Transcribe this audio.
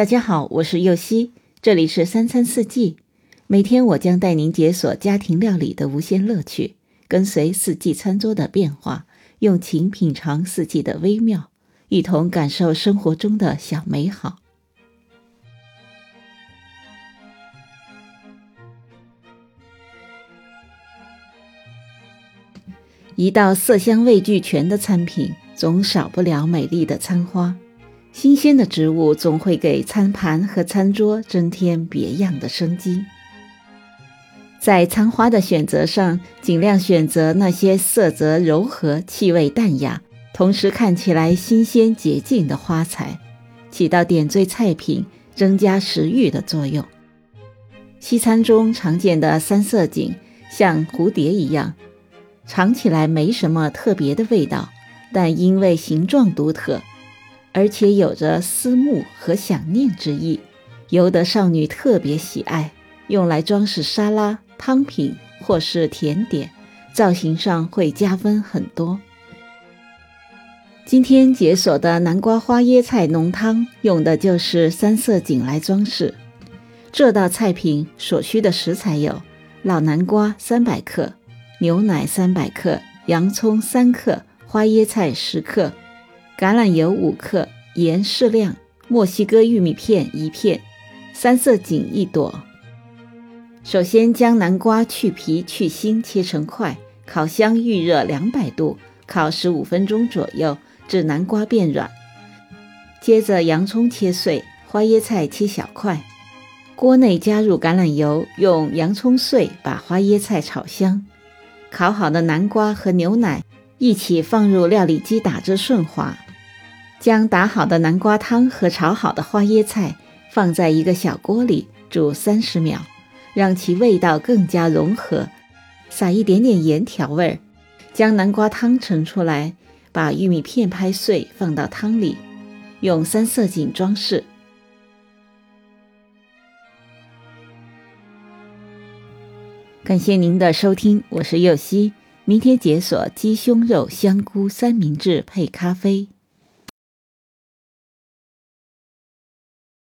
大家好，我是右希，这里是三餐四季。每天我将带您解锁家庭料理的无限乐趣，跟随四季餐桌的变化，用情品尝四季的微妙，一同感受生活中的小美好。一道色香味俱全的餐品，总少不了美丽的餐花。新鲜的植物总会给餐盘和餐桌增添别样的生机。在餐花的选择上，尽量选择那些色泽柔和、气味淡雅，同时看起来新鲜洁净的花材，起到点缀菜品、增加食欲的作用。西餐中常见的三色堇，像蝴蝶一样，尝起来没什么特别的味道，但因为形状独特。而且有着思慕和想念之意，尤得少女特别喜爱，用来装饰沙拉、汤品或是甜点，造型上会加分很多。今天解锁的南瓜花椰菜浓汤，用的就是三色堇来装饰。这道菜品所需的食材有：老南瓜三百克，牛奶三百克，洋葱三克，花椰菜十克。橄榄油五克，盐适量，墨西哥玉米片一片，三色堇一朵。首先将南瓜去皮去心，切成块，烤箱预热两百度，烤十五分钟左右，至南瓜变软。接着洋葱切碎，花椰菜切小块。锅内加入橄榄油，用洋葱碎把花椰菜炒香。烤好的南瓜和牛奶一起放入料理机打至顺滑。将打好的南瓜汤和炒好的花椰菜放在一个小锅里煮三十秒，让其味道更加融合。撒一点点盐调味儿，将南瓜汤盛出来，把玉米片拍碎放到汤里，用三色堇装饰。感谢您的收听，我是右希。明天解锁鸡胸肉香菇三明治配咖啡。